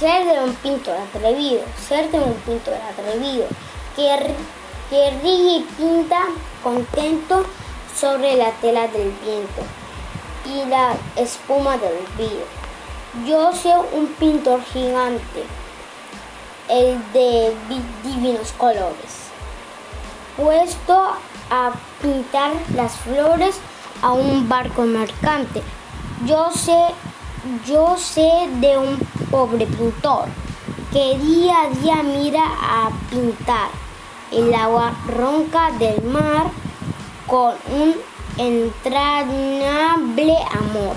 ser de un pintor atrevido, ser de un pintor atrevido, que, que ríe y pinta contento sobre la tela del viento y la espuma del río. Yo soy un pintor gigante, el de divinos colores, puesto a pintar las flores a un barco mercante. Yo sé, yo sé de un pobre pintor que día a día mira a pintar el agua ronca del mar con un entrañable amor.